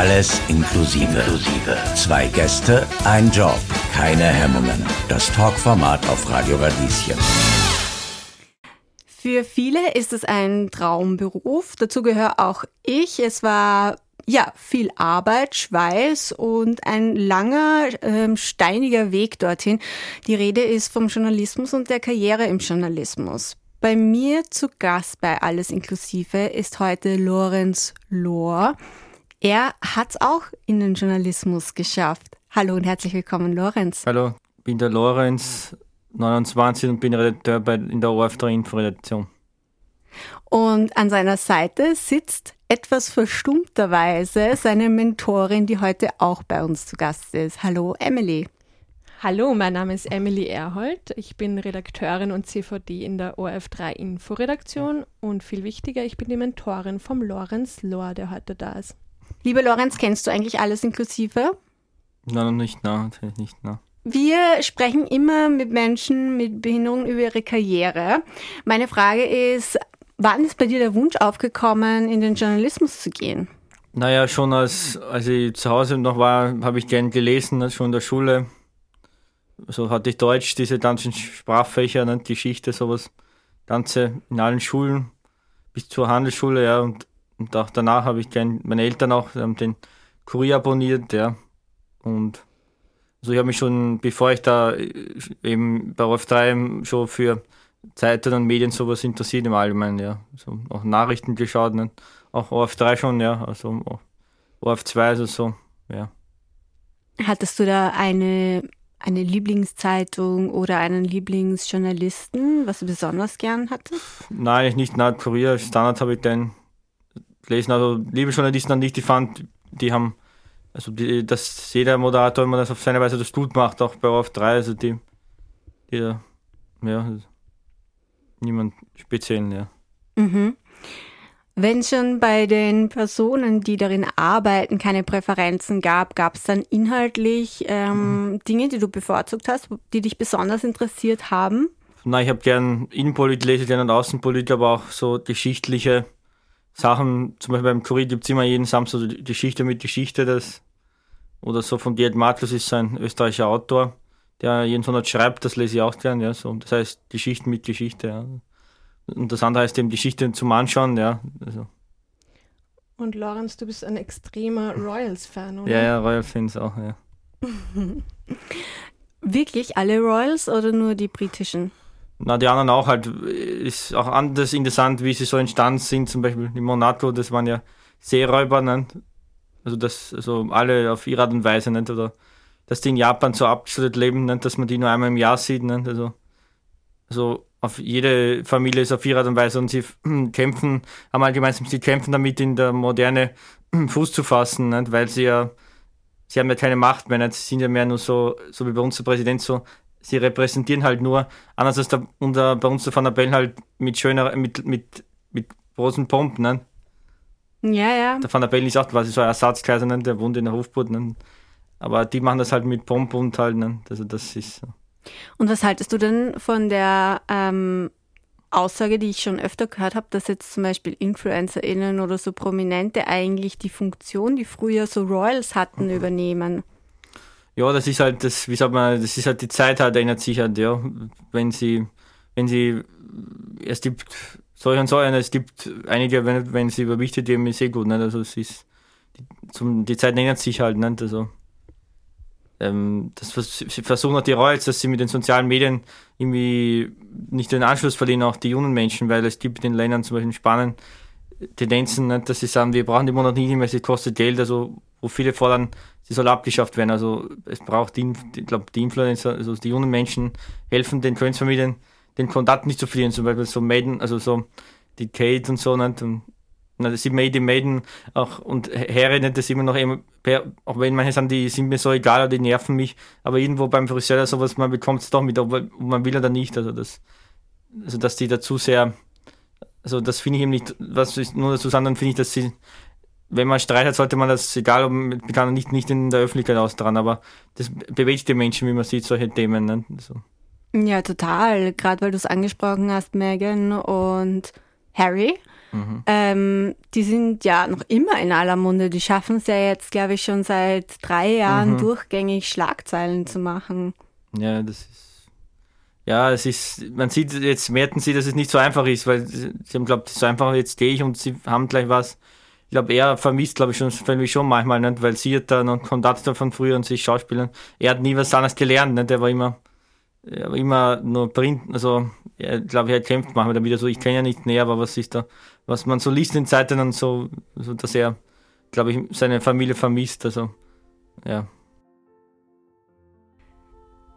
Alles inklusive. Zwei Gäste, ein Job, keine Hemmungen. Das Talkformat auf Radio Radieschen. Für viele ist es ein Traumberuf. Dazu gehöre auch ich. Es war ja viel Arbeit, Schweiß und ein langer, ähm, steiniger Weg dorthin. Die Rede ist vom Journalismus und der Karriere im Journalismus. Bei mir zu Gast bei Alles Inklusive ist heute Lorenz Lohr. Er hat es auch in den Journalismus geschafft. Hallo und herzlich willkommen, Lorenz. Hallo, ich bin der Lorenz, 29 und bin Redakteur bei, in der ORF3 Inforedaktion. Und an seiner Seite sitzt etwas verstummterweise seine Mentorin, die heute auch bei uns zu Gast ist. Hallo, Emily. Hallo, mein Name ist Emily Erhold. Ich bin Redakteurin und CVD in der ORF3 Inforedaktion und viel wichtiger, ich bin die Mentorin vom Lorenz Lohr, der heute da ist. Lieber Lorenz, kennst du eigentlich alles inklusive? Nein, noch nicht, nein, natürlich nicht, nein. Wir sprechen immer mit Menschen mit Behinderung über ihre Karriere. Meine Frage ist, wann ist bei dir der Wunsch aufgekommen, in den Journalismus zu gehen? Naja, schon als, als ich zu Hause noch war, habe ich gern gelesen, ne, schon in der Schule. So hatte ich Deutsch, diese ganzen Sprachfächer, ne, Geschichte, sowas. Ganze in allen Schulen, bis zur Handelsschule, ja, und und auch danach habe ich gern, meine Eltern auch haben den Kurier abonniert, ja. Und also ich habe mich schon, bevor ich da äh, eben bei Rolf 3 schon für Zeitungen und Medien sowas interessiert im Allgemeinen, ja. So auch Nachrichten geschaut, ne? auch ORF 3 schon, ja, also ORF 2, also so, ja. Hattest du da eine, eine Lieblingszeitung oder einen Lieblingsjournalisten, was du besonders gern hattest? Nein, nicht na Kurier, Standard habe ich den gelesen. Also liebe Journalisten an dich, die fand, die haben, also die, dass jeder Moderator immer das auf seine Weise das gut macht, auch bei ORF 3, also die, die ja, niemand speziell, ja. Mhm. Wenn schon bei den Personen, die darin arbeiten, keine Präferenzen gab, gab es dann inhaltlich ähm, mhm. Dinge, die du bevorzugt hast, die dich besonders interessiert haben? Na, ich habe gern Innenpolit gelesen, gern Außenpolit, aber auch so geschichtliche Sachen, zum Beispiel beim Kurier gibt es immer jeden Samstag die Geschichte mit Geschichte, das, oder so von Gerd Matlus ist ein österreichischer Autor, der jeden Sonntag schreibt, das lese ich auch gern, ja, so. Das heißt Geschichten mit Geschichte, ja. Und das andere heißt eben Geschichte zum Anschauen, ja. Also. Und Lorenz, du bist ein extremer Royals-Fan, oder? Ja, ja, Royals-Fans auch, ja. Wirklich alle Royals oder nur die britischen? Na, die anderen auch halt, ist auch anders interessant, wie sie so entstanden sind. Zum Beispiel in Monaco, das waren ja Seeräuber, ne? Also das, also alle auf ihre Art und Weise, nicht? Oder dass die in Japan so abgeschottet leben, nicht? dass man die nur einmal im Jahr sieht, nicht? Also, also auf jede Familie ist auf ihre Art und Weise und sie kämpfen, haben allgemein, sie kämpfen damit in der Moderne Fuß zu fassen, nicht? weil sie ja, sie haben ja keine Macht mehr, nicht? sie sind ja mehr nur so, so wie bei uns der Präsident so sie repräsentieren halt nur, anders als der, unser, bei uns der Van der Bellen halt mit schöner, mit, mit, mit großen Pumpen, ne? Ja, ja. Der Van der Bellen ist auch quasi so ein Ersatzkaiser, ne? der wohnt in der Hofburg, ne? Aber die machen das halt mit Pomp und halt, ne? Also das ist so. Und was haltest du denn von der ähm, Aussage, die ich schon öfter gehört habe, dass jetzt zum Beispiel InfluencerInnen oder so Prominente eigentlich die Funktion, die früher so Royals hatten, mhm. übernehmen? Ja, das ist halt, das, wie sagt man, das ist halt die Zeit halt ändert sich halt, ja. Wenn sie, wenn sie, es gibt solche und solche, es gibt einige, wenn, wenn sie überwichtet werden, ist eh gut, ne? Also es ist, die, zum, die Zeit ändert sich halt, ne? Also, ähm, das, sie versuchen auch die Royals, dass sie mit den sozialen Medien irgendwie nicht den Anschluss verlieren, auch die jungen Menschen, weil es gibt in Ländern, zum Beispiel in Spanien, Tendenzen, ne, dass sie sagen, wir brauchen die Monat nicht mehr, sie kostet Geld, also wo viele fordern, sie soll abgeschafft werden. Also es braucht die, ich glaube, die Influencer, also die jungen Menschen helfen den Königsfamilien, den Kontakt nicht zu verlieren. Zum Beispiel so Maiden, also so die Kate und so, nicht? und na, das sind Maiden, Maiden auch und Herren, das immer noch immer, auch wenn manche sagen, die sind mir so egal oder die nerven mich, aber irgendwo beim Friseur oder sowas, man bekommt es doch mit, ob man will oder nicht. Also das, also dass die dazu sehr, also das finde ich eben nicht, was ich nur dazu dann finde ich, dass sie wenn man Streit hat, sollte man das, egal ob man kann nicht, nicht in der Öffentlichkeit austragen, aber das bewegt die Menschen, wie man sieht, solche Themen. Ne? So. Ja, total. Gerade weil du es angesprochen hast, Megan und Harry. Mhm. Ähm, die sind ja noch immer in aller Munde. Die schaffen es ja jetzt, glaube ich, schon seit drei Jahren mhm. durchgängig Schlagzeilen zu machen. Ja, das ist. Ja, es ist, man sieht jetzt, merken sie, dass es nicht so einfach ist, weil sie haben glaubt, so einfach, jetzt stehe ich und sie haben gleich was. Ich glaube, er vermisst, glaube ich, schon, ich schon manchmal nicht, weil sie hat da noch Kontakt von früher und sie ist Schauspielerin. Er hat nie was anderes gelernt, nicht? Der war immer, er war immer nur Print, also, ich glaube, er kämpft manchmal damit, also ich kenne ja nicht näher, aber was ist da, was man so liest in Zeiten und so, so dass er, glaube ich, seine Familie vermisst, also, ja.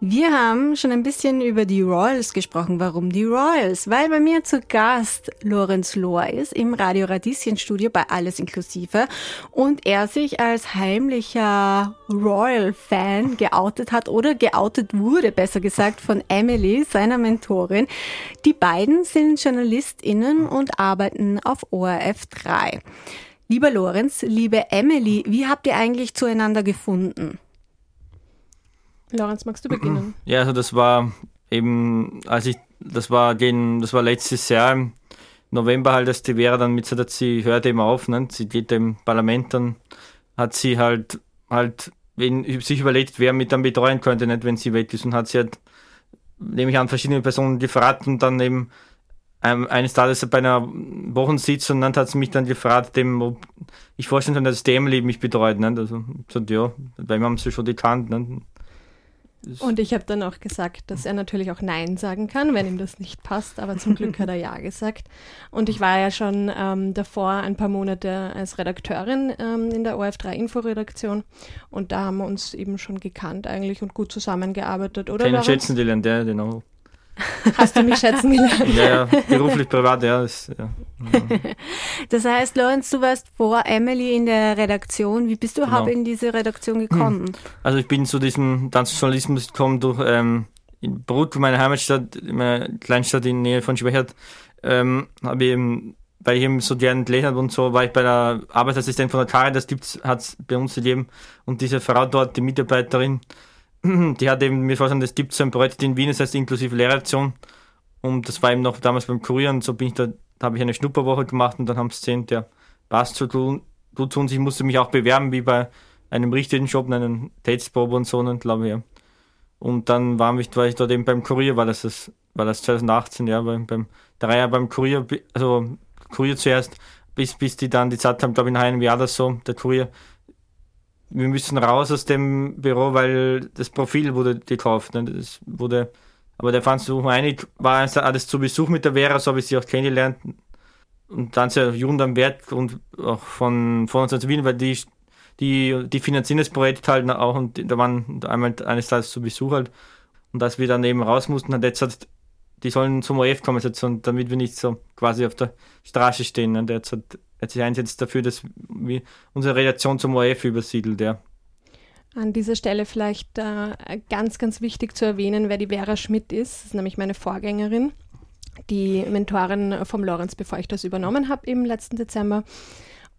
Wir haben schon ein bisschen über die Royals gesprochen. Warum die Royals? Weil bei mir zu Gast Lorenz Lohr ist im Radio Radieschen Studio bei Alles Inklusive und er sich als heimlicher Royal-Fan geoutet hat oder geoutet wurde, besser gesagt, von Emily, seiner Mentorin. Die beiden sind JournalistInnen und arbeiten auf ORF 3. Lieber Lorenz, liebe Emily, wie habt ihr eigentlich zueinander gefunden? Lorenz, magst du beginnen? Ja, also das war eben, als ich, das war gegen, das war letztes Jahr im November halt, dass die Vera dann mit hat, sie hört eben auf, ne? sie geht im Parlament, dann hat sie halt, halt, wenn, sich überlegt, wer mit dann betreuen könnte, nicht, wenn sie weg ist und hat sie halt, nehme ich an, verschiedene Personen gefragt und dann eben eines Tages bei einer Wochensitzung dann hat sie mich dann gefragt, dem, ob ich vorstellen kann, dass die Emily mich betreut. Ne? Also, so, ja, weil wir haben sie schon gekannt. Ne? Und ich habe dann auch gesagt, dass er natürlich auch Nein sagen kann, wenn ihm das nicht passt, aber zum Glück hat er Ja gesagt. Und ich war ja schon ähm, davor ein paar Monate als Redakteurin ähm, in der OF3 Inforedaktion und da haben wir uns eben schon gekannt eigentlich und gut zusammengearbeitet, oder? Keinen schätzen die lernt der, genau. Hast du mich schätzen gelernt? Ja, ja beruflich, privat, ja, ist, ja. Das heißt, Lorenz, du warst vor Emily in der Redaktion. Wie bist du überhaupt genau. in diese Redaktion gekommen? Also ich bin zu diesem Tanzjournalismus gekommen durch ähm, in Brut, meine Heimatstadt, in meiner Kleinstadt in der Nähe von Schwächert, ähm, habe ich eben so gern gelesen habe und so, war ich bei der Arbeitsassistent von der Caritas, hat es bei uns gegeben und diese Frau dort, die Mitarbeiterin, die hat eben mir vorgestellt, es gibt so ein Projekt in Wien, das heißt inklusive Lehrerlektion. Und das war eben noch damals beim Kurier und so bin ich da, da habe ich eine Schnupperwoche gemacht und dann haben sie gesehen, der passt zu tun, zu tun. Ich musste mich auch bewerben, wie bei einem richtigen Job, einen Tätsprobe und so, und glaube ich. Und dann war, mich, war ich dort eben beim Kurier, war das, das war das 2018, ja, beim, beim Jahre beim Kurier, also Kurier zuerst, bis, bis die dann die Zeit haben, glaube ich, nach einem Jahr oder so, der Kurier, wir müssen raus aus dem Büro, weil das Profil wurde gekauft. Ne? Das wurde, aber der fand so einig, war alles zu Besuch mit der Vera, so habe ich sie auch kennengelernt. Und dann sehr Jugend am Werk und auch von, von uns aus Wien, weil die, die, die finanzieren das Projekt halt auch und da waren einmal eines Tages zu Besuch halt. Und dass wir dann eben raus mussten, hat jetzt hat, die sollen zum OF kommen, damit wir nicht so quasi auf der Straße stehen. Und jetzt hat sich einsetzt dafür, dass wir unsere Relation zum ORF übersiedelt, ja. An dieser Stelle vielleicht äh, ganz, ganz wichtig zu erwähnen, wer die Vera Schmidt ist. Das ist nämlich meine Vorgängerin, die Mentorin vom Lorenz, bevor ich das übernommen habe im letzten Dezember.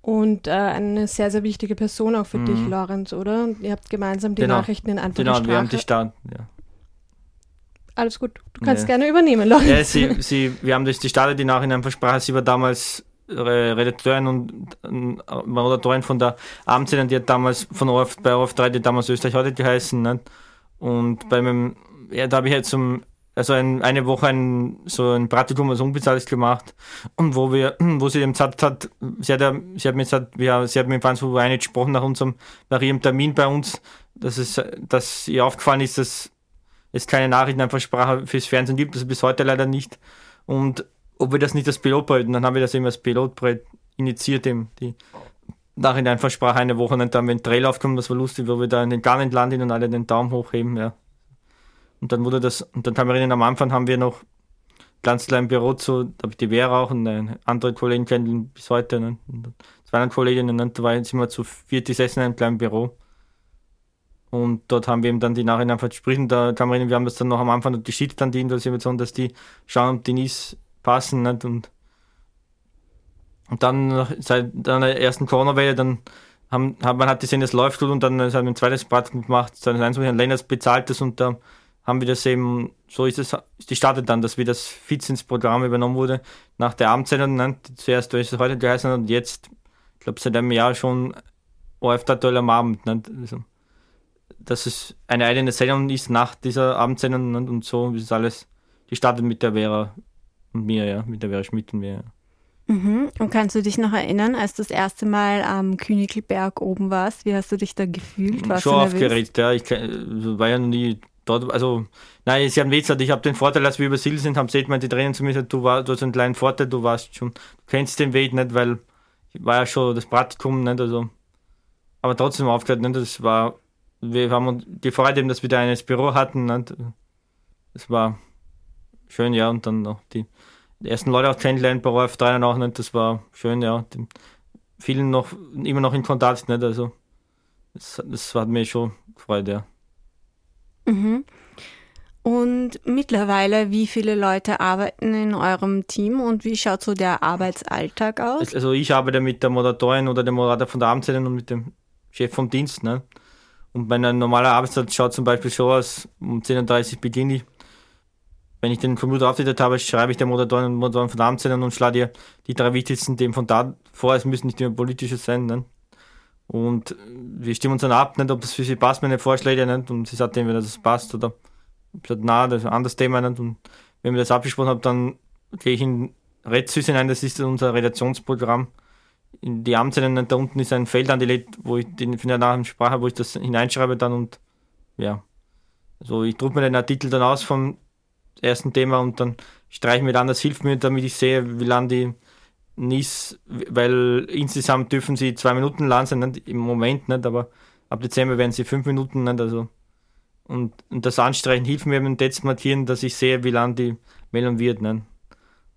Und äh, eine sehr, sehr wichtige Person auch für mhm. dich, Lorenz, oder? Ihr habt gemeinsam die genau. Nachrichten in einfacher Genau, Sprache. wir haben die Start, ja. Alles gut, du kannst ja. gerne übernehmen, Lorenz. Ja, sie, sie, wir haben das die Start, die Nachrichten in einfacher Sprache. Sie war damals Redakteurin und Moderatorin von der Abendzeitung, die hat damals von ORF, bei ORF 3, die damals Österreich heute geheißen. Ne? Und bei meinem, ja, da habe ich jetzt zum, also ein, eine Woche ein, so ein Praktikum als unbezahltes gemacht und wo wir, wo sie dem gesagt hat, sie hat, ja, sie hat mir gesagt, wir, sie hat mir ganz so eine gesprochen nach unserem, nach ihrem Termin bei uns, dass es, dass ihr aufgefallen ist, dass es keine Nachrichten einfach Sprache fürs Fernsehen gibt, das bis heute leider nicht. Und ob wir das nicht als Pilotprojekt, dann haben wir das eben als Pilotprojekt initiiert, eben die Nachhinein versprach eine Woche und dann, wenn Trail aufkommt, das war lustig, wo wir da in den Garn landen und alle den Daumen hochheben, ja. Und dann wurde das, und dann haben wir am Anfang haben wir noch ganz klein Büro zu, da habe ich die Vera auch und eine andere Kollegin kennen bis heute, ne? und zwei andere Kolleginnen, und da waren sind wir zu viert gesessen in einem kleinen Büro. Und dort haben wir eben dann die Nachhinein versprochen, da kann man, wir haben das dann noch am Anfang geschickt an die in der Situation, dass die schauen, ob Denise passen. Nicht? Und, und dann seit der ersten Corona-Welle, dann haben, hat man hat gesehen, es läuft gut und dann hat ein zweites Praktikum gemacht, mit Herrn Lenners bezahlt das und da haben wir das eben, so ist es, ist die startet dann, dass wir das Fitz ins Programm übernommen wurde, nach der Abendsendung, ne? zuerst durch es heute geheißen und jetzt, ich glaube, seit einem Jahr schon OF am Abend. Ne? Also, dass es eine eigene Sendung ist nach dieser Abendsendung ne? und so ist alles, die startet mit der Vera und mir, ja, mit der Vera Schmidt und mir. Ja. Mhm. Und kannst du dich noch erinnern, als du das erste Mal am Königelberg oben warst? Wie hast du dich da gefühlt? Warst Schon aufgeregt, ja. Ich also war ja noch nie dort. Also, nein, sie haben gesagt, ich habe den Vorteil, dass wir über Sil sind, haben sie die Trainer zu mir gesagt, du, war, du hast einen kleinen Vorteil, du warst schon, du kennst den Weg nicht, weil ich war ja schon das Praktikum, nicht? Also, aber trotzdem aufgehört, nicht? Das war, wir haben die Freude, dass wir da ein Büro hatten, nicht? Das war schön, ja, und dann noch die die ersten Leute auch kennengelernt bei ORF 3 auch nicht. Das war schön, ja. Die, vielen noch immer noch in Kontakt, nicht? Also das, das hat mir schon gefreut, ja. Mhm. Und mittlerweile, wie viele Leute arbeiten in eurem Team und wie schaut so der Arbeitsalltag aus? Also ich arbeite mit der Moderatorin oder dem Moderator von der Abendsendung und mit dem Chef vom Dienst. Ne? Und mein normaler Arbeitstag schaut zum Beispiel so aus, um 10.30 Uhr beginne ich wenn ich den Computer aufgesetzt habe, schreibe ich der Moderatorin und Moderatorin von Amtszellen und schlage dir die drei wichtigsten Themen von da vor. Es müssen nicht immer politische sein. Ne? Und wir stimmen uns dann ab, nicht, ob das für sie passt, meine Vorschläge. Nicht? Und sie sagt entweder, dass es passt oder sagt, na, das ist ein anderes Thema. Nicht? Und wenn wir das abgesprochen haben, dann gehe ich in RedSys hinein, das ist unser Redaktionsprogramm. In die Amtszellen, da unten ist ein Feld angelegt, wo ich den eine Sprache, wo ich das hineinschreibe dann und ja. Also ich drucke mir den Artikel dann aus vom ersten Thema und dann streiche ich mir dann, das hilft mir, damit ich sehe, wie lang die NIS, weil insgesamt dürfen sie zwei Minuten lang sein, nicht? im Moment nicht, aber ab Dezember werden sie fünf Minuten, nicht? also und, und das Anstreichen hilft mir beim Text markieren, dass ich sehe, wie lang die Meldung wird. Nicht?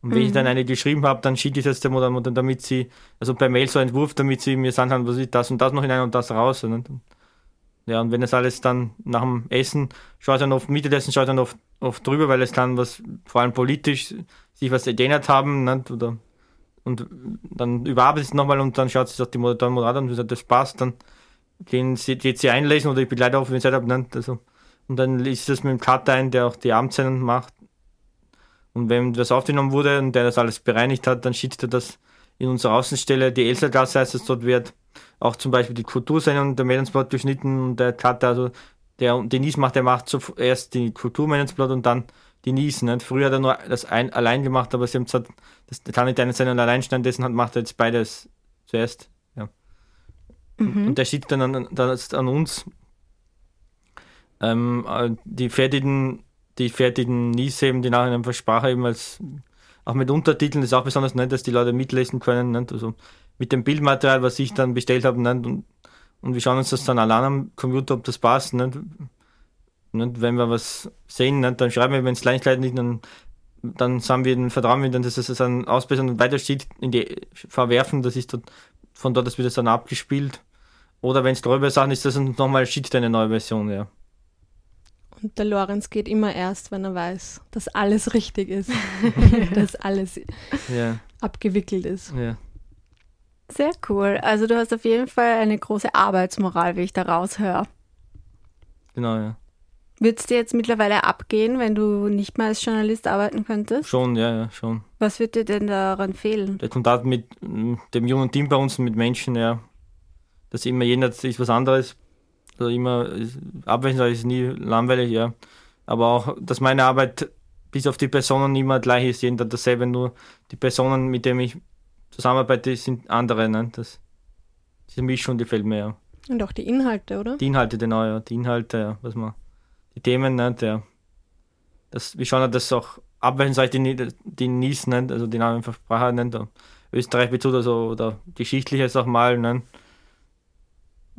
Und wenn mhm. ich dann eine geschrieben habe, dann schicke ich das der Mutter, damit sie, also per Mail so einen Entwurf, damit sie mir sagen kann, was ist das und das noch hinein und das raus. Nicht? Ja, und wenn das alles dann nach dem Essen, schaut dann oft, Mittagessen schaut dann oft, oft drüber, weil es dann was, vor allem politisch, sich was erinnert haben, ne, oder, und dann überarbeitet es nochmal und dann schaut sich das die Moderatorin Moderator und sagt, das passt, dann gehen sie, geht sie einlesen oder ich begleite auch, wenn sie habe, ne, also, und dann ist das mit dem Cutter ein, der auch die Abendsendung macht. Und wenn das aufgenommen wurde und der das alles bereinigt hat, dann schickt er das in unsere Außenstelle, die Elsa-Gasse heißt es dort wird, auch zum Beispiel die Kultursendung der Medienspot geschnitten und der Cut, also der Denise macht, der macht zuerst die Kulturmedienspot und dann die Nies. Ne? Früher hat er nur das ein, allein gemacht, aber sie haben gesagt, das kann nicht eine Sendung allein stehen, dessen hat, macht er jetzt beides zuerst. Ja. Mhm. Und der schickt dann an, dann an uns ähm, äh, die fertigen, die fertigen Nies eben, die nachher einfach Sprache eben als auch mit Untertiteln ist auch besonders nett, dass die Leute mitlesen können. Nicht? Also mit dem Bildmaterial, was ich dann bestellt habe. Nicht? Und, und wir schauen uns das dann allein am Computer, ob das passt. Nicht? Nicht? Wenn wir was sehen, nicht? dann schreiben wir, wenn es Kleinigkeiten nicht, dann, dann haben wir den Vertrauen, wir dann, dass es dann ausbessern und weiter steht, in die verwerfen. Das ist dort, von dort das wird es dann abgespielt. Oder wenn es drüber Sachen ist, das nochmal schickt eine neue Version, ja. Und der Lorenz geht immer erst, wenn er weiß, dass alles richtig ist, dass alles ja. abgewickelt ist. Ja. Sehr cool. Also du hast auf jeden Fall eine große Arbeitsmoral, wie ich da raushöre. Genau, ja. Würde es dir jetzt mittlerweile abgehen, wenn du nicht mehr als Journalist arbeiten könntest? Schon, ja, ja, schon. Was wird dir denn daran fehlen? Der Kontakt mit dem jungen Team bei uns, mit Menschen, ja. Das immer jeder ist was anderes. Also immer abwechselnd ist nie langweilig, ja. Aber auch, dass meine Arbeit bis auf die Personen immer gleich ist, jeder dasselbe, nur die Personen, mit denen ich zusammenarbeite, sind andere. Ne? Das, diese Mischung, die fällt mir ja. Und auch die Inhalte, oder? Die Inhalte, genau, ja. Die Inhalte, ja, was man, die Themen, ne, der, das, wir schauen das auch abwechselnd, die, die NIS nennt, also die Namen einfach Sprache nennt, Österreich Bezug, also, oder geschichtliches auch mal, ne?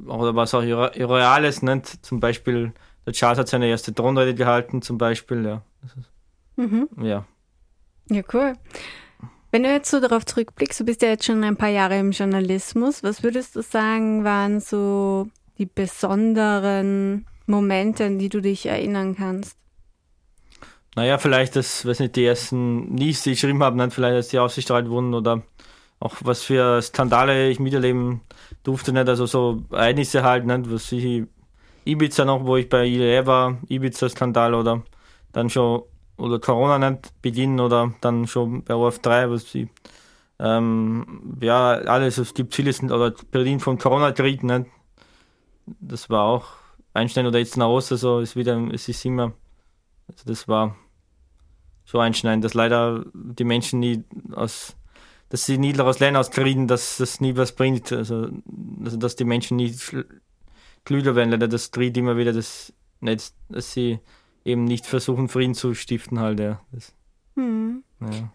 oder was auch Reales nennt, zum Beispiel, der Charles hat seine erste Thronrede gehalten, zum Beispiel, ja. Mhm. Ja. Ja, cool. Wenn du jetzt so darauf zurückblickst, du bist ja jetzt schon ein paar Jahre im Journalismus, was würdest du sagen, waren so die besonderen Momente, an die du dich erinnern kannst? Naja, vielleicht das, weiß nicht, die ersten Nies, die ich geschrieben habe, nicht vielleicht, als die ausgestrahlt wurden oder auch was für Skandale ich miterleben durfte, nicht, also so Ereignisse halt, nicht, was ich Ibiza noch, wo ich bei IDR war, Ibiza-Skandal oder dann schon, oder Corona nicht beginnen oder dann schon bei OF3, was sie, ähm, ja, alles, es gibt vieles, oder Berlin von Corona-Krieg, nicht? Das war auch Einstein oder jetzt nach Ost, also ist wieder, es ist immer, also das war so einschneidend, dass leider die Menschen nie aus, dass sie nie daraus lernen aus Kriegen, dass das nie was bringt, also, also dass die Menschen nie klüger werden, leider das tritt immer wieder das nicht, dass sie eben nicht versuchen, Frieden zu stiften halt, ja. Das, hm. ja.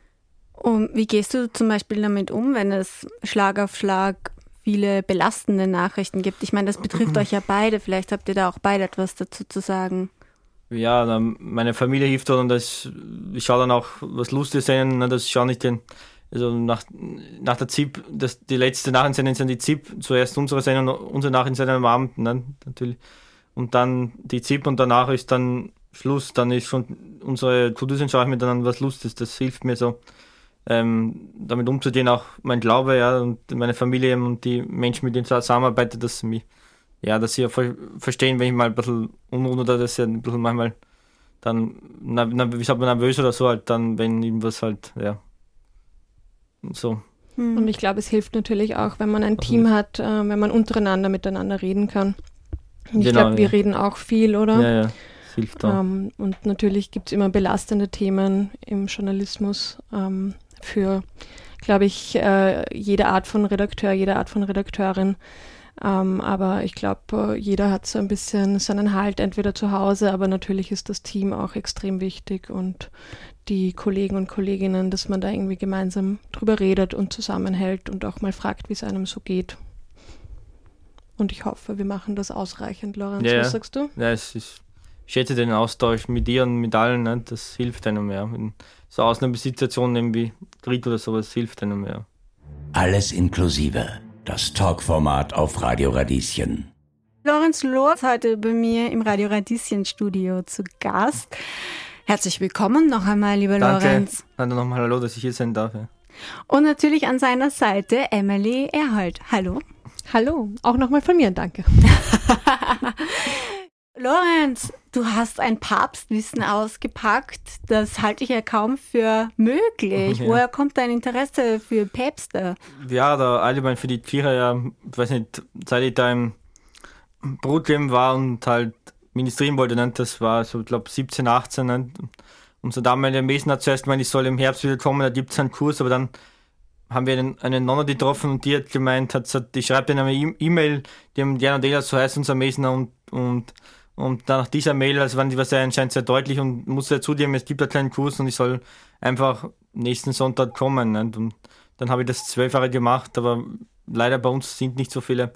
Und wie gehst du zum Beispiel damit um, wenn es Schlag auf Schlag viele belastende Nachrichten gibt. Ich meine, das betrifft euch ja beide. Vielleicht habt ihr da auch beide etwas dazu zu sagen. Ja, meine Familie hilft und das, ich schaue dann auch was Lustiges sehen, ne, das schaue nicht den, also nach, nach der ZIP, das, die letzte Nachrichtensendung sind die ZIP, zuerst unsere Sendung, unsere Nachrichtensendung am Abend, ne, natürlich. Und dann die ZIP und danach ist dann Schluss, dann ist schon unsere To-Dos schaue ich mir dann was Lustiges, das hilft mir so ähm, damit umzugehen, auch mein Glaube, ja, und meine Familie und die Menschen, mit denen ich zusammenarbeite, dass sie mich, ja, dass sie ver verstehen, wenn ich mal ein bisschen unruhig oder dass sie ein bisschen manchmal dann, na, na, wie sagt man, nervös oder so halt, dann, wenn irgendwas halt, ja, so. Hm. Und ich glaube, es hilft natürlich auch, wenn man ein also Team hat, äh, wenn man untereinander miteinander reden kann. Und ich genau, glaube, wir ja. reden auch viel, oder? Ja, ja. Hilft auch. Ähm, und natürlich gibt es immer belastende Themen im Journalismus. Ähm, für, glaube ich, äh, jede Art von Redakteur, jede Art von Redakteurin. Ähm, aber ich glaube, äh, jeder hat so ein bisschen seinen Halt entweder zu Hause, aber natürlich ist das Team auch extrem wichtig und die Kollegen und Kolleginnen, dass man da irgendwie gemeinsam drüber redet und zusammenhält und auch mal fragt, wie es einem so geht. Und ich hoffe, wir machen das ausreichend, Lorenz. Ja, was sagst du? Ja, es ist, ich schätze den Austausch mit dir und mit allen, ne? das hilft einem mehr. Ja so Ausnahmesituationen wie Krieg oder sowas hilft einem ja. Alles inklusive. Das Talkformat auf Radio Radieschen. Lorenz Lohr ist heute bei mir im Radio Radieschen Studio zu Gast. Herzlich willkommen noch einmal, lieber Danke. Lorenz. Danke nochmal Hallo, dass ich hier sein darf. Ja. Und natürlich an seiner Seite Emily Erhold. Hallo. Hallo, auch nochmal von mir, danke. Lorenz, du hast ein Papstwissen ausgepackt. Das halte ich ja kaum für möglich. Ja. Woher kommt dein Interesse für Päpste? Ja, der allgemein für die Tiere, ja, ich weiß nicht, seit ich da im Brutleben war und halt ministrieren wollte, ne, das war so, ich glaube, 17, 18. Ne, unser damaliger Mesen hat zuerst gemeint, ich soll im Herbst wieder kommen, da gibt es einen Kurs, aber dann haben wir einen, eine Nonne getroffen und die hat gemeint, hat, die schreibt in einer E-Mail, die haben Diana Dela, so heißt unser Mesner und, und und nach dieser Mail, also waren die was sehr anscheinend sehr deutlich und musste zugeben, es gibt einen kleinen Kurs und ich soll einfach nächsten Sonntag kommen. Und dann habe ich das zwölf Jahre gemacht, aber leider bei uns sind nicht so viele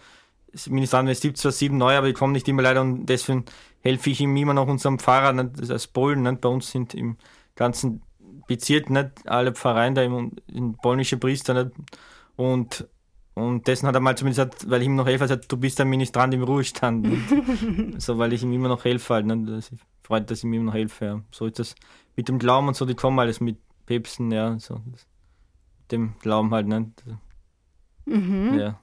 Ministranten. Es gibt zwar sieben neue, aber die kommen nicht immer leider und deswegen helfe ich ihm immer noch unserem Pfarrer, nicht, als Polen. Nicht? Bei uns sind im ganzen Bezirk nicht alle Pfarreien da in polnische Priester nicht? und und dessen hat er mal zumindest gesagt, weil ich ihm noch helfe, gesagt, du bist ein Ministrant im Ruhestand. so, weil ich ihm immer noch helfe halt. Ne? Das freut, dass ich ihm immer noch helfe. Ja. So ist das mit dem Glauben und so, die kommen alles mit Päpsten, ja. So, mit dem Glauben halt. Ne? Mhm. Ja.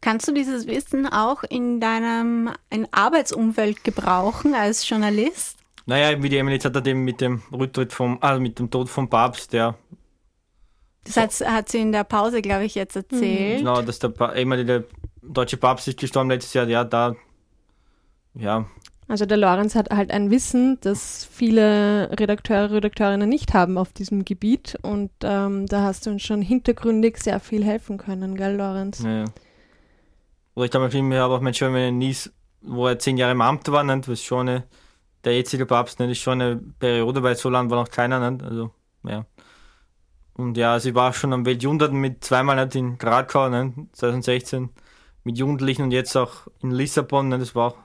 Kannst du dieses Wissen auch in deinem in Arbeitsumfeld gebrauchen als Journalist? Naja, wie die Emily jetzt hat er dem mit dem Rücktritt vom, also mit dem Tod vom Papst, ja, das hat, hat sie in der Pause, glaube ich, jetzt erzählt. Genau, dass der, pa immer der deutsche Papst ist gestorben letztes Jahr, ja, da, ja. Also der Lorenz hat halt ein Wissen, das viele Redakteure, Redakteurinnen nicht haben auf diesem Gebiet und ähm, da hast du uns schon hintergründig sehr viel helfen können, gell, Lorenz? Ja, ja. Oder ich habe mir aber auch mein Schön, wenn er Nies, wo er zehn Jahre im Amt war, nicht? was schon eine, der jetzige Papst, nicht? ist schon eine Periode, weil so lange war noch keiner, nicht? also, ja. Und ja, sie war schon am Weltjahrhundert mit zweimal nicht in Krakau, ne, 2016, mit Jugendlichen und jetzt auch in Lissabon. Ne, das war auch,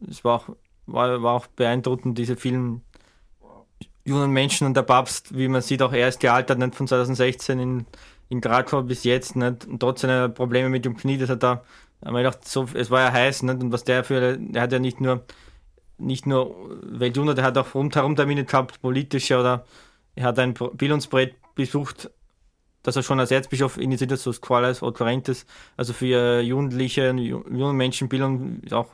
das war auch, war, war auch beeindruckend, diese vielen jungen Menschen und der Papst, wie man sieht, auch er ist gealtert, nicht von 2016 in, in Krakau bis jetzt, nicht, und trotz seiner Probleme mit dem Knie, das hat da, haben wir gedacht, so, es war ja heiß, nicht, und was der für, er hat ja nicht nur, nicht nur Weltjahrhundert, er hat auch rundherum Termine gehabt, politische oder er hat ein Bildungsbrett besucht, dass er schon als Erzbischof initiiert so Squales oder also für Jugendliche, junge Menschen Bildung, auch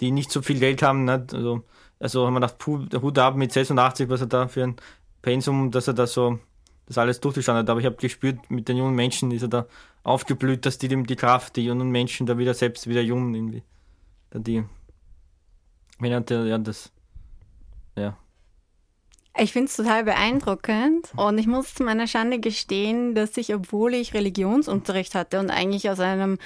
die nicht so viel Geld haben. Nicht? Also, also haben wir gedacht, puh, der Hut ab mit 86, was er da für ein Pensum, dass er da so das alles durchgestanden hat. Aber ich habe gespürt, mit den jungen Menschen ist er da aufgeblüht, dass die dem die Kraft, die jungen Menschen da wieder selbst wieder jung irgendwie. Da die, wenn er, ja, das, ja. Ich finde es total beeindruckend und ich muss zu meiner Schande gestehen, dass ich, obwohl ich Religionsunterricht hatte und eigentlich aus einem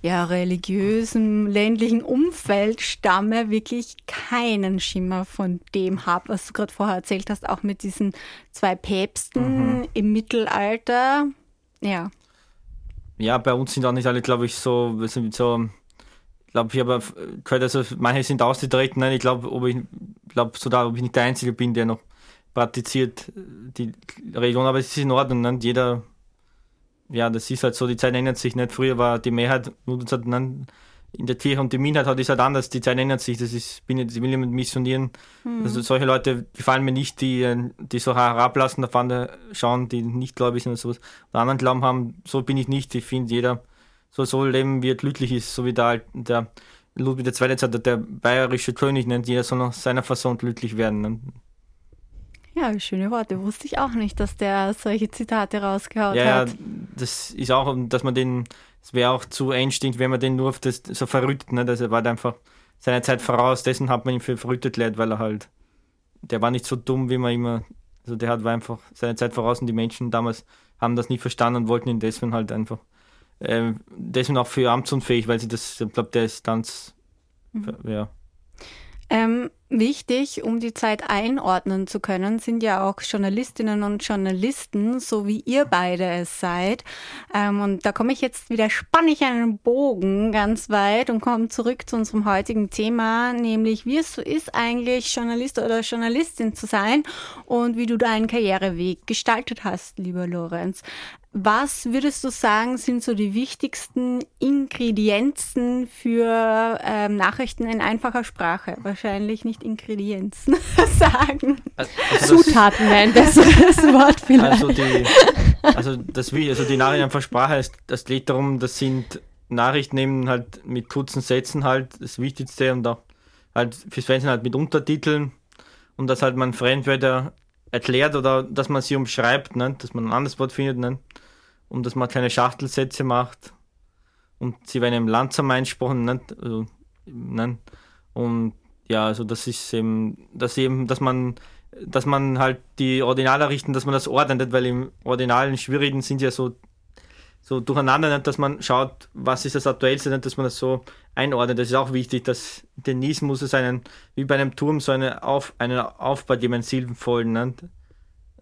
ja, religiösen ländlichen Umfeld stamme, wirklich keinen Schimmer von dem habe, was du gerade vorher erzählt hast, auch mit diesen zwei Päpsten mhm. im Mittelalter. Ja. Ja, bei uns sind auch nicht alle, glaube ich, so, so ich glaube, ich habe gehört, also manche sind ausgetreten. Nein, ich glaube, ob ich glaube sogar, ob ich nicht der Einzige bin, der noch praktiziert die Religion, aber es ist in Ordnung. Ne? Jeder, ja, das ist halt so, die Zeit ändert sich nicht. Früher war die Mehrheit ne? in der Kirche und die Minderheit hat ist halt anders, die Zeit ändert sich. Das ist, bin ich, will jemand missionieren. Mhm. Also solche Leute gefallen mir nicht, die, die so herablassen, auf andere schauen, die nicht gläubig sind oder sowas. Und anderen Glauben haben, so bin ich nicht. Ich finde, jeder so soll leben, wie er glücklich ist, so wie der, der Ludwig II. der, der bayerische König nennt, jeder soll nach seiner Fassung glücklich werden. Ja, schöne Worte. Wusste ich auch nicht, dass der solche Zitate rausgehaut ja, hat. Ja, das ist auch, dass man den, es wäre auch zu einstinkt, wenn man den nur auf das so verrückt, ne? Also er war einfach seiner Zeit voraus, dessen hat man ihn für verrückt erklärt, weil er halt, der war nicht so dumm, wie man immer, also der hat war einfach seine Zeit voraus und die Menschen damals haben das nicht verstanden und wollten ihn deswegen halt einfach, äh, deswegen auch für amtsunfähig, weil sie das, ich glaube, der ist ganz, mhm. ja. Ähm, wichtig, um die Zeit einordnen zu können, sind ja auch Journalistinnen und Journalisten, so wie ihr beide es seid. Ähm, und da komme ich jetzt wieder, spanne ich einen Bogen ganz weit und komme zurück zu unserem heutigen Thema, nämlich wie es so ist, eigentlich Journalist oder Journalistin zu sein und wie du deinen Karriereweg gestaltet hast, lieber Lorenz. Was würdest du sagen, sind so die wichtigsten Ingredienzen für ähm, Nachrichten in einfacher Sprache? Wahrscheinlich nicht Ingredienzen sagen. Also, also Zutaten wäre ein besseres Wort vielleicht. Also die, also das, also die Nachrichten in einfacher Sprache, ist, das geht darum, das sind Nachrichten eben halt mit kurzen Sätzen halt das Wichtigste und auch halt fürs Fernsehen halt mit Untertiteln und dass halt man Fremdwörter erklärt oder dass man sie umschreibt, ne? dass man ein anderes Wort findet ne? Und dass man keine Schachtelsätze macht und sie werden eben langsam eingesprochen ne? Also, ne? und ja, also das ist eben, dass eben, dass man dass man halt die Ordinalnachrichten, dass man das ordnet, weil im Ordinalen Schwierigen sind ja so so durcheinander, nicht, dass man schaut, was ist das Aktuellste, nicht, dass man das so einordnet. Das ist auch wichtig, dass den Nies muss es einen, wie bei einem Turm, so eine Auf, einen Aufbau geben, einen sinnvollen. Nicht?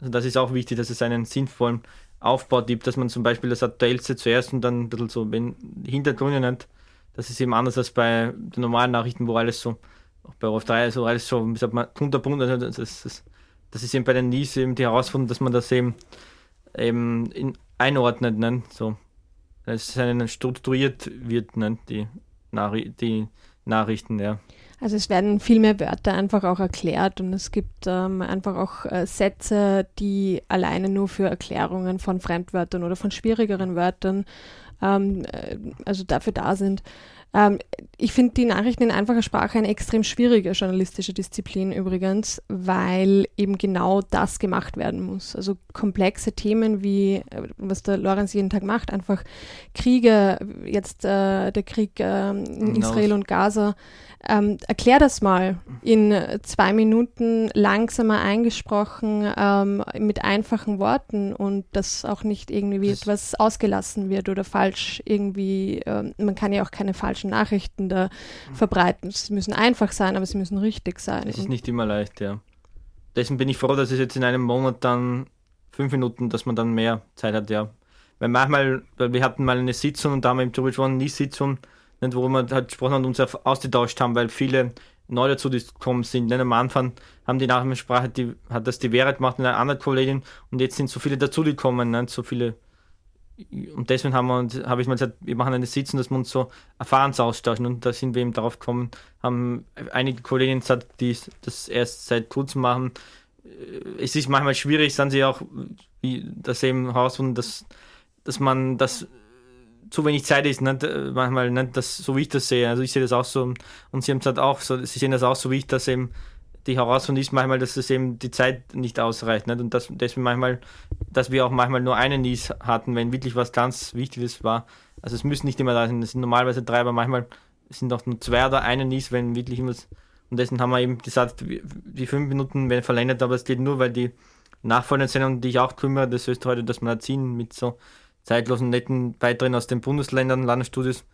Also das ist auch wichtig, dass es einen sinnvollen Aufbau gibt, dass man zum Beispiel das Aktuellste zuerst und dann ein bisschen so, wenn Hintergründe nicht, das ist eben anders als bei den normalen Nachrichten, wo alles so, auch bei Rolf 3, so alles so, wie sagt man, kunterbunt, also das, das, das ist eben bei den Nies eben die Herausforderung, dass man das eben, eben in einordnet, ne? so, dass es strukturiert wird, ne? die, Nachri die Nachrichten, ja. Also es werden viel mehr Wörter einfach auch erklärt und es gibt ähm, einfach auch äh, Sätze, die alleine nur für Erklärungen von Fremdwörtern oder von schwierigeren Wörtern ähm, äh, also dafür da sind. Ähm, ich finde die Nachrichten in einfacher Sprache eine extrem schwierige journalistische Disziplin übrigens, weil eben genau das gemacht werden muss. Also komplexe Themen wie, äh, was der Lorenz jeden Tag macht, einfach Kriege, jetzt äh, der Krieg äh, in Israel und Gaza, ähm, erklär das mal in zwei Minuten langsamer eingesprochen, ähm, mit einfachen Worten und dass auch nicht irgendwie das etwas ausgelassen wird oder falsch irgendwie, ähm, man kann ja auch keine falschen Nachrichten da verbreiten. Sie müssen einfach sein, aber sie müssen richtig sein. Es ist nicht immer leicht, ja. Deswegen bin ich froh, dass es jetzt in einem Monat dann fünf Minuten, dass man dann mehr Zeit hat, ja. Weil manchmal, weil wir hatten mal eine Sitzung und da haben wir im Tourist One nie Sitzung nicht, wo wir halt gesprochen haben uns ausgetauscht haben, weil viele neu dazu gekommen sind. Nicht am Anfang haben die Nachrichtensprache, die hat das die Vera gemacht mit einer anderen Kollegin und jetzt sind so viele dazugekommen, nicht? so viele. Und deswegen haben wir, habe ich mal gesagt, wir machen eine Sitzung, dass wir uns so Erfahrungsaustauschen und da sind wir eben darauf gekommen, haben einige Kolleginnen gesagt, die das erst seit kurzem machen. Es ist manchmal schwierig, sind sie auch, wie das eben herausfinden, dass, dass man das zu wenig Zeit ist, nicht, äh, manchmal nicht das, so wie ich das sehe. Also ich sehe das auch so und sie haben es halt auch so, sie sehen das auch so wie ich das eben die Herausforderung ist manchmal, dass es eben die Zeit nicht ausreicht. Nicht? Und dass, deswegen manchmal, dass wir auch manchmal nur einen Nies hatten, wenn wirklich was ganz Wichtiges war. Also es müssen nicht immer da sein, es sind normalerweise drei, aber manchmal sind auch nur zwei oder einen Nies, wenn wirklich immer. Und deswegen haben wir eben gesagt, die fünf Minuten werden verlängert, aber es geht nur, weil die nachfolgenden Sendungen, die ich auch kümmere, das ist heute das Magazin mit so zeitlosen, netten Beiträgen aus den Bundesländern, Landesstudios,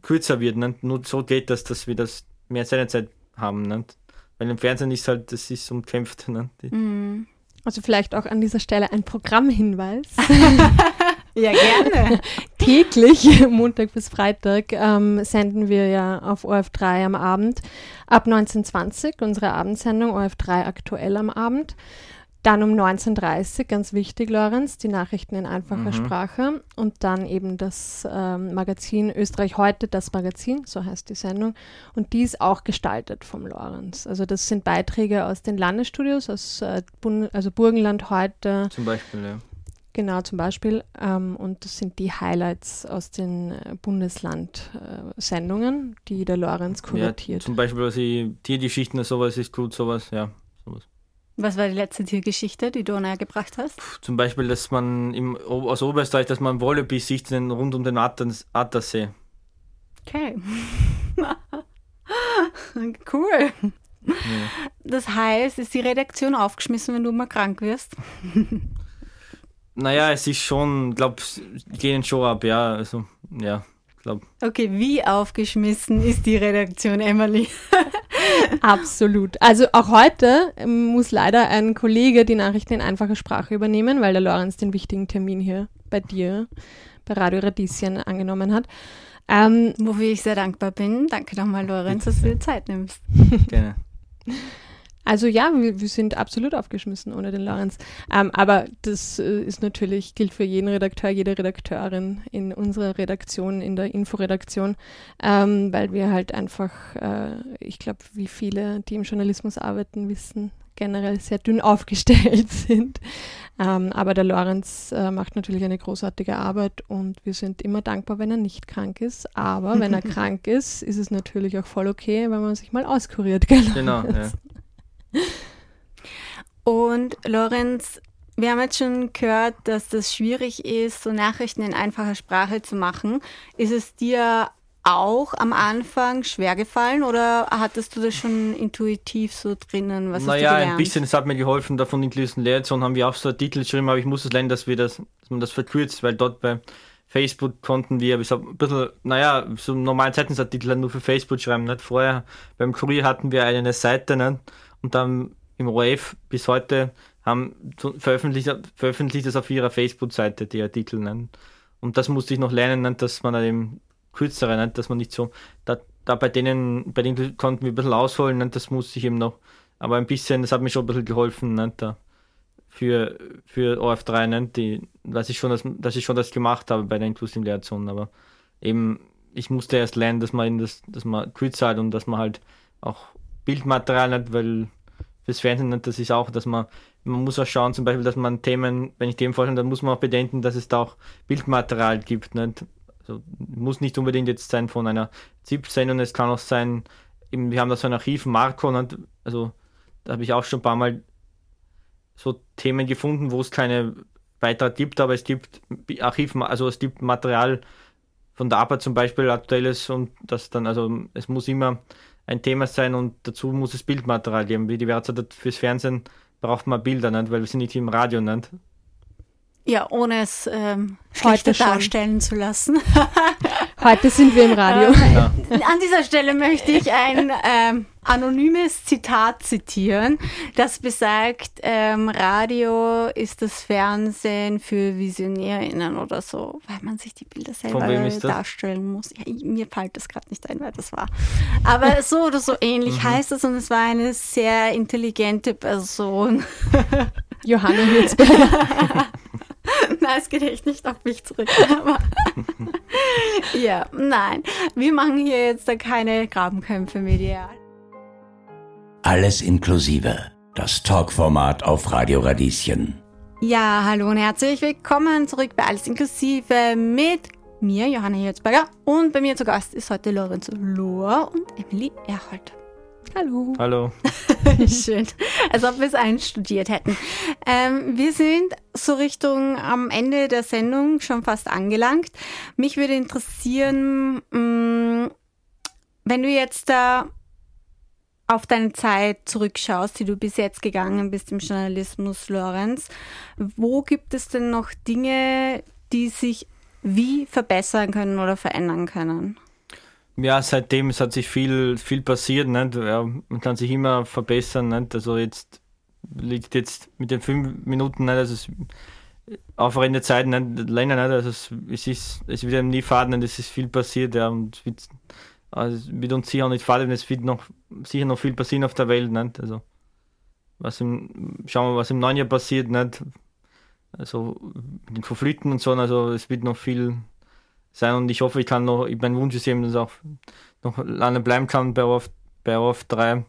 kürzer wird. Nicht? Nur so geht das, dass wir das mehr Sendezeit haben. Nicht? Weil im Fernsehen ist halt, das ist umkämpft. Ne? Mhm. Also vielleicht auch an dieser Stelle ein Programmhinweis. ja, gerne. Täglich, Montag bis Freitag, ähm, senden wir ja auf OF3 am Abend ab 1920 unsere Abendsendung OF3 aktuell am Abend. Dann um 19.30 Uhr, ganz wichtig, Lorenz, die Nachrichten in einfacher mhm. Sprache. Und dann eben das ähm, Magazin Österreich heute, das Magazin, so heißt die Sendung. Und die ist auch gestaltet vom Lorenz. Also das sind Beiträge aus den Landesstudios, aus äh, also Burgenland heute. Zum Beispiel, ja. Genau, zum Beispiel. Ähm, und das sind die Highlights aus den äh, Bundesland-Sendungen, äh, die der Lorenz kuratiert. Ja, zum Beispiel, also Tiergeschichten oder sowas ist gut, sowas, ja. Was war die letzte Tiergeschichte, die du näher gebracht hast? Zum Beispiel, dass man im, aus Oberösterreich, dass man Wallabies sieht rund um den Attersee. Okay. cool. Ja. Das heißt, ist die Redaktion aufgeschmissen, wenn du mal krank wirst? naja, es ist schon, glaube gehen schon ab, ja. Also, ja glaube. Okay, wie aufgeschmissen ist die Redaktion, Emily? Absolut. Also auch heute ähm, muss leider ein Kollege die Nachrichten in einfacher Sprache übernehmen, weil der Lorenz den wichtigen Termin hier bei dir, bei Radio Radieschen, angenommen hat. Ähm, Wofür ich sehr dankbar bin. Danke nochmal, Lorenz, dass du dir Zeit nimmst. Gerne. Also ja, wir, wir, sind absolut aufgeschmissen ohne den Lorenz. Ähm, aber das äh, ist natürlich, gilt für jeden Redakteur, jede Redakteurin in unserer Redaktion, in der Inforedaktion, ähm, weil wir halt einfach, äh, ich glaube, wie viele, die im Journalismus arbeiten, wissen, generell sehr dünn aufgestellt sind. Ähm, aber der Lorenz äh, macht natürlich eine großartige Arbeit und wir sind immer dankbar, wenn er nicht krank ist. Aber wenn er krank ist, ist es natürlich auch voll okay, wenn man sich mal auskuriert. Genau. Ja. Und Lorenz, wir haben jetzt schon gehört, dass das schwierig ist, so Nachrichten in einfacher Sprache zu machen. Ist es dir auch am Anfang schwer gefallen oder hattest du das schon intuitiv so drinnen? Was naja, ein bisschen, es hat mir geholfen, davon in Listen Lehrzone haben wir auch so einen Titel geschrieben, aber ich muss es lernen, dass wir das, dass man das verkürzt, weil dort bei Facebook konnten wir, habe ein bisschen, naja, so einen normalen Zeitungsartikel nur für Facebook schreiben. Nicht? Vorher beim Kurier hatten wir eine Seite, nicht? Und dann im ORF bis heute haben veröffentlicht, veröffentlicht das auf ihrer Facebook-Seite, die Artikel. Ne? Und das musste ich noch lernen, ne? dass man eben kürzere, ne? dass man nicht so, da, da bei denen, bei denen konnten wir ein bisschen ausholen, ne? das musste ich eben noch, aber ein bisschen, das hat mir schon ein bisschen geholfen, ne? da, für, für OF3, ne? die, dass ich schon das, dass ich schon das gemacht habe bei der inklusiven Lehrzone, aber eben, ich musste erst lernen, dass man das, dass man kürzer hat und dass man halt auch Bildmaterial nicht, weil fürs Fernsehen nicht, das ist auch, dass man, man muss auch schauen, zum Beispiel, dass man Themen, wenn ich Themen vorstelle, dann muss man auch bedenken, dass es da auch Bildmaterial gibt. Nicht? Also, muss nicht unbedingt jetzt sein von einer ZIP-Sendung, es kann auch sein, eben, wir haben da so ein Archiv, Marco, nicht? also da habe ich auch schon ein paar Mal so Themen gefunden, wo es keine Beitrag gibt, aber es gibt Archiv, also es gibt Material von der Arbeit zum Beispiel aktuelles und das dann, also es muss immer ein Thema sein und dazu muss es Bildmaterial geben. Wie die Website fürs Fernsehen braucht man Bilder, nicht? weil wir sind nicht im Radio. Nicht? Ja, ohne es ähm, schlechter darstellen zu lassen. Heute sind wir im Radio. Ja. An dieser Stelle möchte ich ein ähm, anonymes Zitat zitieren, das besagt, ähm, Radio ist das Fernsehen für VisionärInnen oder so, weil man sich die Bilder selber darstellen muss. Ja, mir fällt das gerade nicht ein, wer das war. Aber so oder so ähnlich mhm. heißt es und es war eine sehr intelligente Person. Johanna Hirzberger. nein, es geht echt nicht auf mich zurück. Ja, nein. Wir machen hier jetzt da keine Grabenkämpfe medial. Alles inklusive. Das Talkformat auf Radio Radieschen. Ja, hallo und herzlich willkommen zurück bei Alles inklusive mit mir, Johanna Herzberger. Und bei mir zu Gast ist heute Lorenz Lohr und Emily Erhold. Hallo. Hallo. Schön. Als ob wir es einstudiert hätten. Ähm, wir sind so Richtung am Ende der Sendung schon fast angelangt. Mich würde interessieren, mh, mm, wenn du jetzt da auf deine Zeit zurückschaust, die du bis jetzt gegangen bist im Journalismus, Lorenz, wo gibt es denn noch Dinge, die sich wie verbessern können oder verändern können? Ja, seitdem es hat sich viel, viel passiert. Ja, man kann sich immer verbessern. Nicht? Also jetzt liegt jetzt mit den fünf Minuten, nicht? also es aufrennende Zeit nicht länger, nicht? also es, ist, es wird eben nie faden, es ist viel passiert, ja, und wird, also wird uns sicher nicht faden, es wird noch sicher noch viel passieren auf der Welt, nicht? Also was im, schauen wir, was im neuen Jahr passiert, nicht? Also mit den Konflikten und so, also es wird noch viel sein und ich hoffe, ich kann noch, mein Wunsch ist eben, dass ich auch noch lange bleiben kann bei ORF, bei ORF 3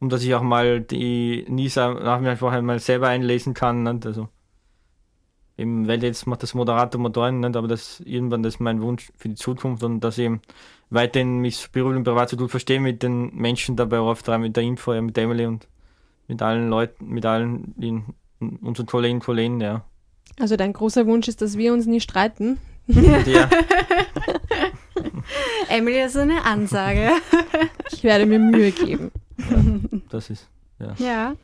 und dass ich auch mal die Nisa nach mir einfach einmal selber einlesen kann, nicht? also eben, weil jetzt macht das Moderator Motoren, nicht? aber das irgendwann das ist mein Wunsch für die Zukunft und dass ich eben weiterhin mich beruflich und privat so gut verstehe mit den Menschen dabei ORF 3, mit der Info, ja, mit Emily und mit allen Leuten, mit allen den, unseren Kolleginnen und Kollegen, ja. Also dein großer Wunsch ist, dass wir uns nie streiten, ja. Emily, das ist eine Ansage. Ich werde mir Mühe geben. Ja, das ist, ja. Ja.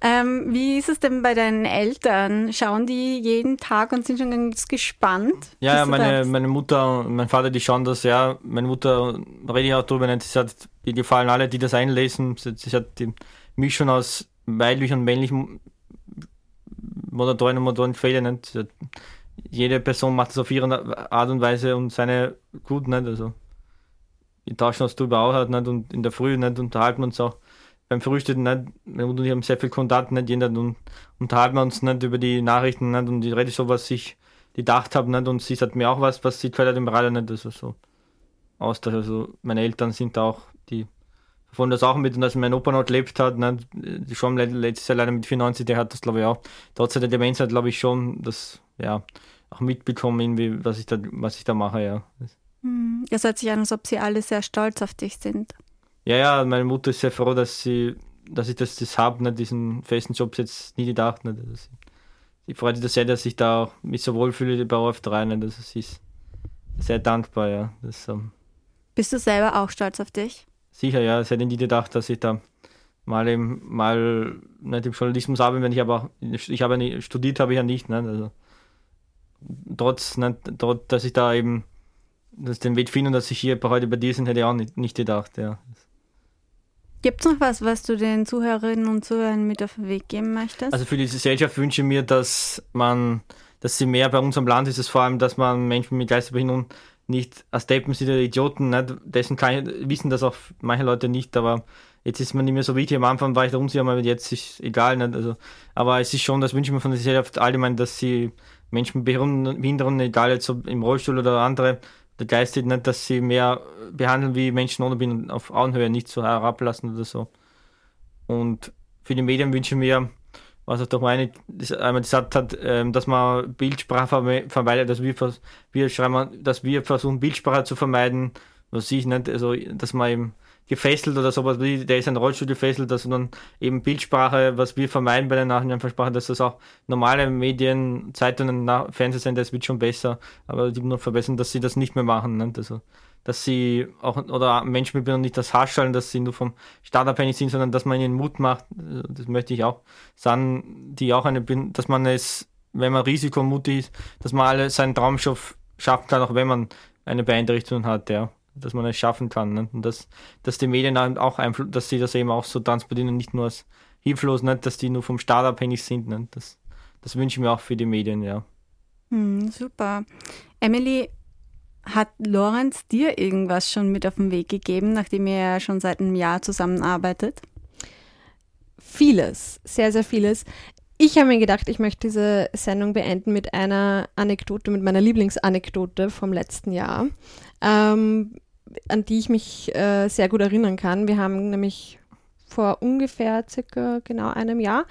Ähm, wie ist es denn bei deinen Eltern? Schauen die jeden Tag und sind schon ganz gespannt? Ja, ja meine, meine Mutter und mein Vater, die schauen das, ja. Meine Mutter rede ich auch drüber. Sie hat, die gefallen alle, die das einlesen. Sie, sie hat die Mischung aus weiblich und männlich Moderatoren und Moderatoren. Sie hat jede Person macht es auf ihre Art und Weise und seine gut, nicht? Also, wir tauschen uns darüber auch nicht und in der Früh nicht unterhalten uns auch beim Frühstück nicht. Wir haben sehr viel Kontakt nicht jeden und unterhalten wir uns nicht über die Nachrichten nicht und ich rede so, was ich gedacht habe nicht und sie sagt mir auch was, was sie hat im Radio nicht. Also so Austausch. Also meine Eltern sind auch, die von das auch mit und dass mein Opa noch gelebt hat, nicht? schon letztes Jahr leider mit 94, der hat das glaube ich auch. Trotz der Demenz hat glaube ich schon, das ja auch mitbekommen, irgendwie, was ich da, was ich da mache, ja. Hm. Es hört sich an, als ob sie alle sehr stolz auf dich sind. Ja, ja, meine Mutter ist sehr froh, dass sie, dass ich das, das habe, ne, diesen festen Job jetzt nie gedacht. Ne, dass ich, sie freut sich sehr, dass ich da auch mich so wohlfühle bei OF3. Ne, das ist sehr dankbar, ja. Das, ähm, Bist du selber auch stolz auf dich? Sicher, ja. Es hätte nie gedacht, dass ich da mal eben, mal nicht im Journalismus arbeite, wenn ich aber, ich habe ja nicht, studiert habe ich ja nicht, ne, also trotz, ne, trotz, dass ich da eben dass den Weg finde und dass ich hier heute bei dir sind, hätte ich auch nicht, nicht gedacht, ja. Gibt es noch was, was du den Zuhörerinnen und Zuhörern mit auf den Weg geben möchtest? Also für die Gesellschaft wünsche ich mir, dass man, dass sie mehr bei unserem Land ist es vor allem, dass man Menschen mit Geisterbehinderung nicht als Deppen sind oder Idioten, nicht? dessen kann ich, wissen das auch manche Leute nicht, aber jetzt ist man nicht mehr so wichtig. Am Anfang war ich da unsicher, aber jetzt ist egal, nicht? Also, aber es ist schon, das wünsche ich mir von der Gesellschaft allgemein, dass sie Menschen mit Behinderungen, egal jetzt ob im Rollstuhl oder andere, der Geist ist nicht, dass sie mehr behandeln wie Menschen ohne Behinderung auf Augenhöhe, nicht so herablassen oder so. Und für die Medien wünsche ich mir, was auch doch meine, einmal gesagt hat, ähm, dass man Bildsprache vermeidet, dass wir, wir schreiben, dass wir versuchen, Bildsprache zu vermeiden, was ich nicht, also, dass man eben gefesselt oder sowas, der ist ein Rollstuhl gefesselt, dass dann eben Bildsprache, was wir vermeiden bei der Nachrichtensprache, dass das auch normale Medien, Zeitungen, Fernsehsender, das wird schon besser, aber die nur verbessern, dass sie das nicht mehr machen. Ne? Also, dass sie auch, oder Menschen mit Behinderung nicht das Haarstellen, dass sie nur vom Staat abhängig sind, sondern dass man ihnen Mut macht, das möchte ich auch sagen, die auch eine, dass man es, wenn man risikomutig ist, dass man alle seinen Traumstoff schaffen kann, auch wenn man eine Beeinträchtigung hat, ja dass man es schaffen kann. Ne? Und dass, dass die Medien auch Einfluss, dass sie das eben auch so transportieren und nicht nur als hilflos, nicht, dass die nur vom Staat abhängig sind. Ne? Das, das wünsche ich mir auch für die Medien, ja. Hm, super. Emily, hat Lorenz dir irgendwas schon mit auf den Weg gegeben, nachdem ihr schon seit einem Jahr zusammenarbeitet? Vieles, sehr, sehr vieles. Ich habe mir gedacht, ich möchte diese Sendung beenden mit einer Anekdote, mit meiner Lieblingsanekdote vom letzten Jahr ähm, an die ich mich äh, sehr gut erinnern kann. Wir haben nämlich vor ungefähr circa genau einem Jahr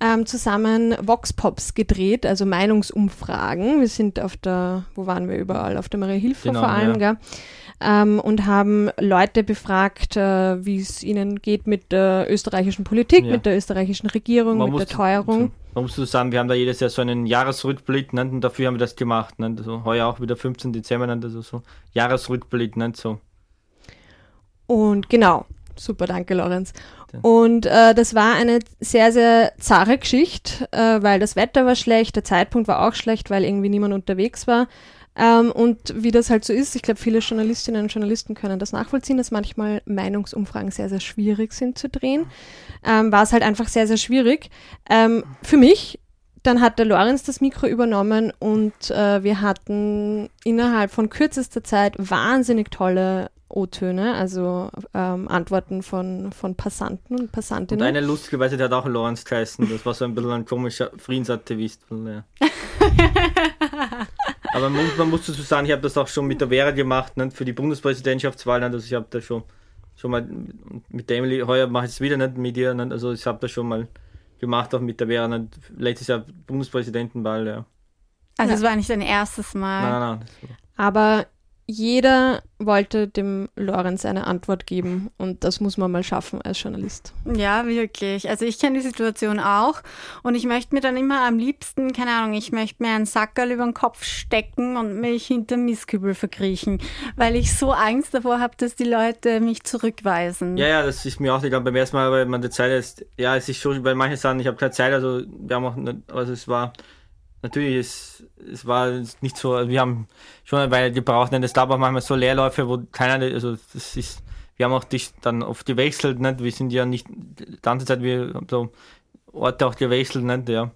ähm, zusammen Vox Pops gedreht, also Meinungsumfragen. Wir sind auf der, wo waren wir überall? Auf der Maria Hilfer Genau, vor allem, ja. gell? Ähm, und haben Leute befragt, äh, wie es ihnen geht mit der österreichischen Politik, Ja. mit der österreichischen Regierung, mit der Teuerung. Man muss so sagen, wir haben da jedes Jahr so einen Jahresrückblick, ne, und dafür haben wir das gemacht. Ne, also heuer auch wieder 15. Dezember, ne, also so Jahresrückblick, ne, so. Und genau, super, danke Lorenz. Und äh, das war eine sehr, sehr zahre Geschichte, äh, weil das Wetter war schlecht, der Zeitpunkt war auch schlecht, weil irgendwie niemand unterwegs war. Ähm, und wie das halt so ist, ich glaube, viele Journalistinnen und Journalisten können das nachvollziehen, dass manchmal Meinungsumfragen sehr, sehr schwierig sind zu drehen. Ähm, war es halt einfach sehr, sehr schwierig. Ähm, für mich, dann hat der Lorenz das Mikro übernommen und äh, wir hatten innerhalb von kürzester Zeit wahnsinnig tolle O-Töne, also ähm, Antworten von, von Passanten und Und Passantinnen. eine lustige Weise, der hat auch Lorenz geheißen. Das war so ein bisschen ein komischer Friedensaktivist. Ja. Aber man, muss- man muss dazu sagen, ich habe das auch schon mit der Vera gemacht, ne, für die Bundespräsidentschaftswahl. Ne, also ich habe da schon, schon mal mit der Emily, heuer mache ich es wieder nicht mit ihr. Ne, also ich habe das schon mal gemacht, auch mit der Vera. Ne, letztes Jahr Bundespräsidentenwahl, ja. Also Ja. es war nicht dein erstes Mal. Nein, nein, nein. Aber jeder wollte dem Lorenz eine Antwort geben und das muss man mal schaffen als Journalist. Ja, wirklich. Also ich kenne die Situation auch und ich möchte mir dann immer am liebsten, keine Ahnung, ich möchte mir einen Sackerl über den Kopf stecken und mich hinter Mistkübel verkriechen, weil ich so Angst davor habe, dass die Leute mich zurückweisen. Ja, ja, das ist mir auch gegangen beim ersten Mal, weil man die Zeit ist, ja, es ist schon, weil manche sagen, ich habe keine Zeit, also wir haben auch, nicht, also es war, natürlich, es, es war nicht so, also wir haben schon eine Weile gebraucht, denn es gab auch manchmal so Leerläufe, wo keiner, also das ist, wir haben auch dich dann oft gewechselt, nicht? wir sind ja nicht die ganze Zeit, wir haben so Orte auch gewechselt, nicht? ja.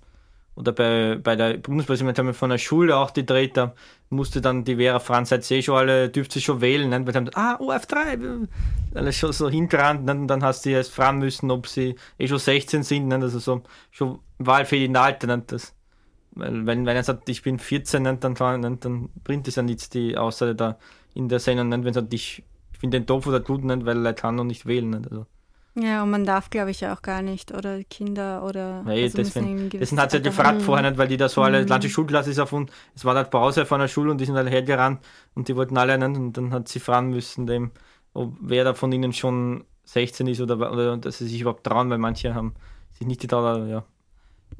Oder bei, bei der Bundespräsidentin haben wir von der Schule auch gedreht, da musste dann die Vera Franz seit eh schon alle, dürfte sie schon wählen, nicht? weil dann, ah, OF3, wir- alles schon so hingerannt, nicht? und dann hast du erst fragen müssen, ob sie eh schon 16 sind, nicht? also so schon wahlfähig in Alter, nicht? Das, weil wenn, wenn er sagt, ich bin 14, nicht? Dann, nicht? dann bringt es ja nichts, die Aussage da in der Sendung, wenn er sagt, ich, ich finde den doof oder gut, nicht? weil er kann noch nicht wählen. Nicht? Also, Ja, und man darf, glaube ich, auch gar nicht. Oder Kinder oder. eh, also deswegen, deswegen hat sie ja gefragt vorher nicht, weil die da so alle, Mhm. die ganze Schulklasse ist auf und es war halt Pause von der Schule und die sind alle hergerannt und die wollten alle nicht und dann hat sie fragen müssen, dem, ob wer da von ihnen schon 16 ist oder, oder dass sie sich überhaupt trauen, weil manche haben sich nicht getraut, ja.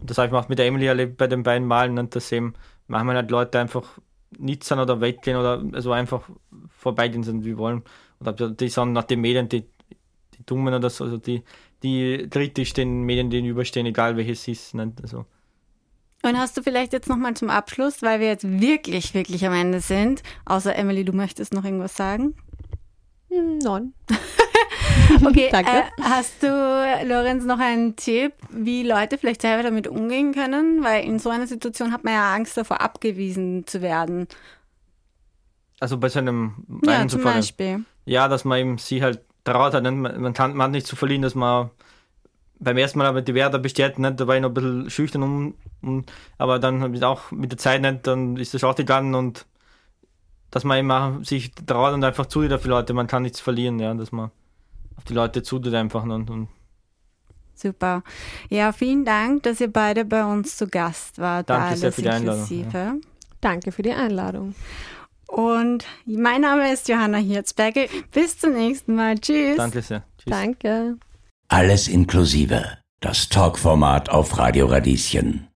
Und das habe ich auch mit der Emily erlebt bei den beiden Malen und das eben manchmal halt Leute einfach nicht sind oder weggehen oder also einfach vorbeigehen sind, wie wollen. Oder die sind nach den Medien die, die Dummen oder so, also die, die kritisch den Medien gegenüberstehen, egal welches ist. Nicht? Also, Und hast du vielleicht jetzt nochmal zum Abschluss, weil wir jetzt wirklich, wirklich am Ende sind, außer Emily, du möchtest noch irgendwas sagen? Hm, Nein. Okay, Danke. Äh, hast du, Lorenz, noch einen Tipp, wie Leute vielleicht selber damit umgehen können? Weil in so einer Situation hat man ja Angst davor, abgewiesen zu werden. also bei so einem Ja, zum Zufall- Beispiel. Ja, dass man eben sie halt traut hat. Man, kann man hat nicht zu verlieren, dass man beim ersten Mal aber die Werder bestellt, nicht? da war ich noch ein bisschen schüchtern, um, um, aber dann habe ich auch mit der Zeit nicht, dann ist das auch gegangen und dass man immer sich traut und einfach zuhört auf die Leute, man kann nichts verlieren, ja, dass man auf die Leute zuhört einfach und, und Super. Ja, vielen Dank, dass ihr beide bei uns zu Gast wart. Danke sehr für die Einladung, Inklusive. Danke für die Einladung. Und mein Name ist Johanna Hirzberger. Bis zum nächsten Mal. Tschüss. danke sehr. Tschüss. Danke. Alles inklusive. Das Talkformat auf Radio Radieschen.